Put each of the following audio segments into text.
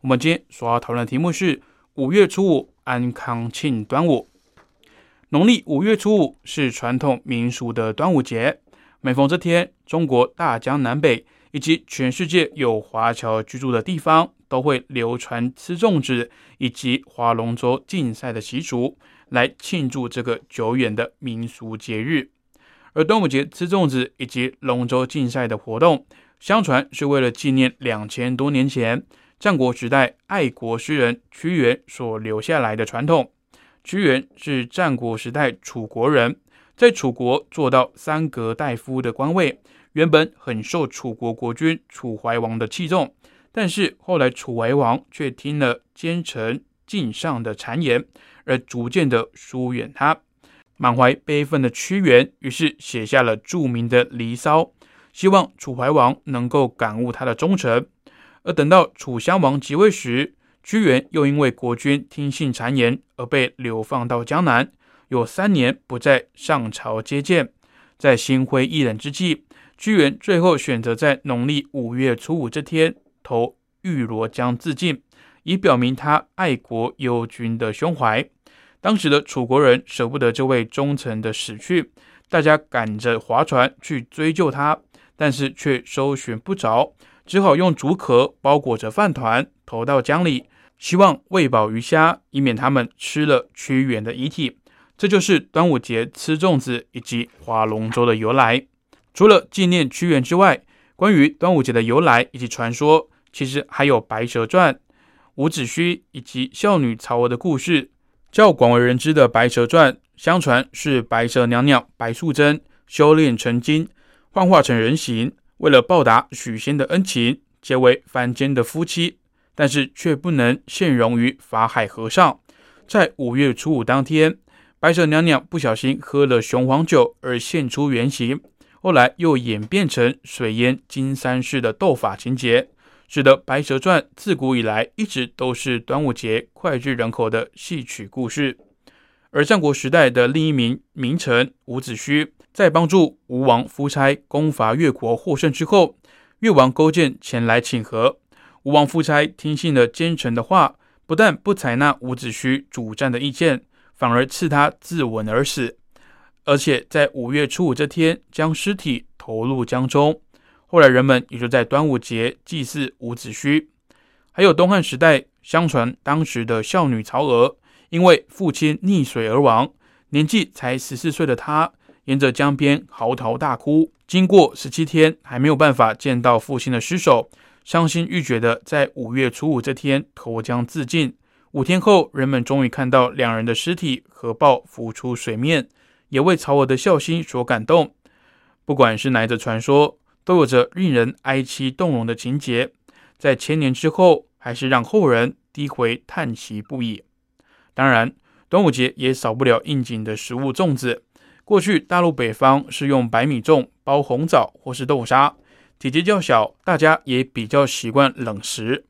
我们今天所要讨论的题目是五月初五安康庆端午。农历五月初五是传统民俗的端午节，每逢这天，中国大江南北以及全世界有华侨居住的地方，都会流传吃粽子以及划龙舟竞赛的习俗，来庆祝这个久远的民俗节日。而端午节吃粽子以及龙舟竞赛的活动。相传是为了纪念两千多年前战国时代爱国诗人屈原所留下来的传统。屈原是战国时代楚国人，在楚国做到三阁大夫的官位，原本很受楚国国君楚怀王的器重。但是后来楚怀王却听了奸臣敬上的谗言，而逐渐的疏远他。满怀悲愤的屈原，于是写下了著名的《离骚》。希望楚怀王能够感悟他的忠诚，而等到楚襄王即位时，屈原又因为国君听信谗言而被流放到江南，有三年不再上朝接见。在心灰意冷之际，屈原最后选择在农历五月初五这天投汨罗江自尽，以表明他爱国忧君的胸怀。当时的楚国人舍不得这位忠臣的死去，大家赶着划船去追救他。但是却搜寻不着，只好用竹壳包裹着饭团投到江里，希望喂饱鱼虾，以免他们吃了屈原的遗体。这就是端午节吃粽子以及划龙舟的由来。除了纪念屈原之外，关于端午节的由来以及传说，其实还有《白蛇传》、伍子胥以及孝女曹娥的故事。较广为人知的《白蛇传》，相传是白蛇娘娘白素贞修炼成精。幻化成人形，为了报答许仙的恩情，结为凡间的夫妻，但是却不能现容于法海和尚。在五月初五当天，白蛇娘娘不小心喝了雄黄酒而现出原形，后来又演变成水淹金山寺的斗法情节，使得《白蛇传》自古以来一直都是端午节脍炙人口的戏曲故事。而战国时代的另一名名臣伍子胥，在帮助吴王夫差攻伐越国获胜之后，越王勾践前来请和。吴王夫差听信了奸臣的话，不但不采纳伍子胥主战的意见，反而赐他自刎而死。而且在五月初五这天，将尸体投入江中。后来人们也就在端午节祭祀伍子胥。还有东汉时代，相传当时的孝女曹娥。因为父亲溺水而亡，年纪才十四岁的她，沿着江边嚎啕大哭。经过十七天，还没有办法见到父亲的尸首，伤心欲绝的在五月初五这天投江自尽。五天后，人们终于看到两人的尸体合抱浮出水面，也为曹娥的孝心所感动。不管是哪一则传说，都有着令人哀戚动容的情节，在千年之后，还是让后人低回叹息不已。当然，端午节也少不了应景的食物粽子。过去大陆北方是用白米粽包红枣或是豆沙，体积较小，大家也比较习惯冷食。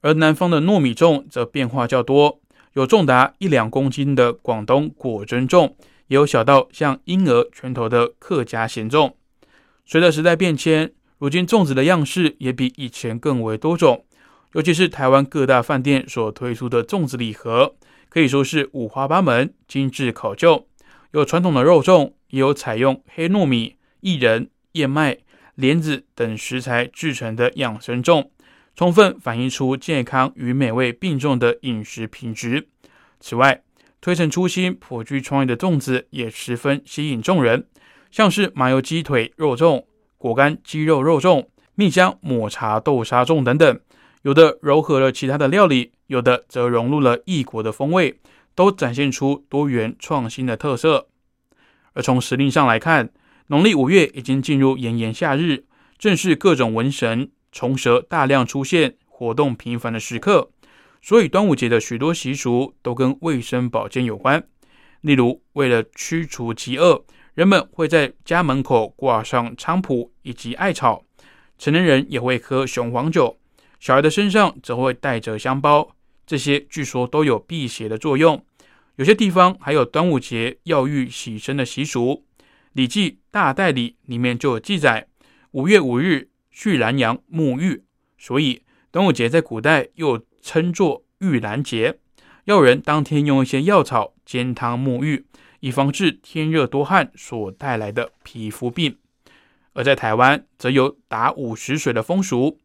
而南方的糯米粽则变化较多，有重达一两公斤的广东果珍粽，也有小到像婴儿拳头的客家咸粽。随着时代变迁，如今粽子的样式也比以前更为多种，尤其是台湾各大饭店所推出的粽子礼盒。可以说是五花八门、精致考究，有传统的肉粽，也有采用黑糯米、薏仁、燕麦、莲子等食材制成的养生粽，充分反映出健康与美味并重的饮食品质。此外，推陈出新、颇具创意的粽子也十分吸引众人，像是麻油鸡腿肉粽、果干鸡肉肉粽、蜜香抹茶豆沙粽等等。有的糅合了其他的料理，有的则融入了异国的风味，都展现出多元创新的特色。而从时令上来看，农历五月已经进入炎炎夏日，正是各种瘟神、虫蛇大量出现、活动频繁的时刻。所以端午节的许多习俗都跟卫生保健有关。例如，为了驱除疾恶，人们会在家门口挂上菖蒲以及艾草，成年人也会喝雄黄酒，小孩的身上则会带着香包。这些据说都有辟邪的作用。有些地方还有端午节药浴洗身的习俗，《礼记·大代理》里面就有记载：五月五日去南阳沐浴，所以端午节在古代又称作浴兰节。要人当天用一些药草煎汤沐浴，以防治天热多汗所带来的皮肤病。而在台湾，则有打午时水的风俗，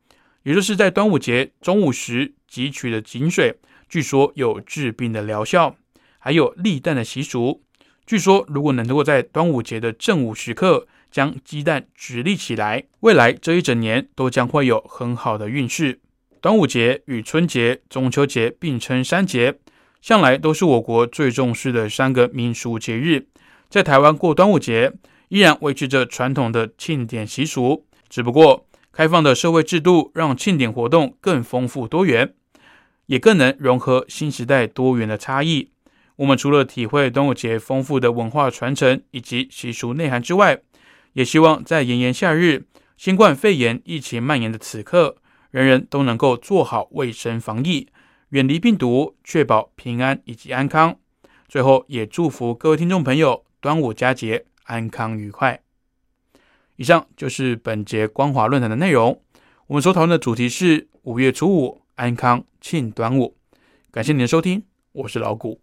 也就是在端午节中午时汲取的井水，据说有治病的疗效。还有立蛋的习俗，据说如果能够在端午节的正午时刻将鸡蛋直立起来，未来这一整年都将会有很好的运势。端午节与春节、中秋节并称三节。向来都是我国最重视的三个民俗节日，在台湾过端午节依然维持着传统的庆典习俗，只不过开放的社会制度让庆典活动更丰富多元，也更能融合新时代多元的差异。我们除了体会端午节丰富的文化传承以及习俗内涵之外，也希望在炎炎夏日、新冠肺炎疫情蔓延的此刻，人人都能够做好卫生防疫。远离病毒，确保平安以及安康。最后，也祝福各位听众朋友端午佳节安康愉快。以上就是本节光华论坛的内容。我们所讨论的主题是五月初五安康庆端午。感谢您的收听，我是老谷。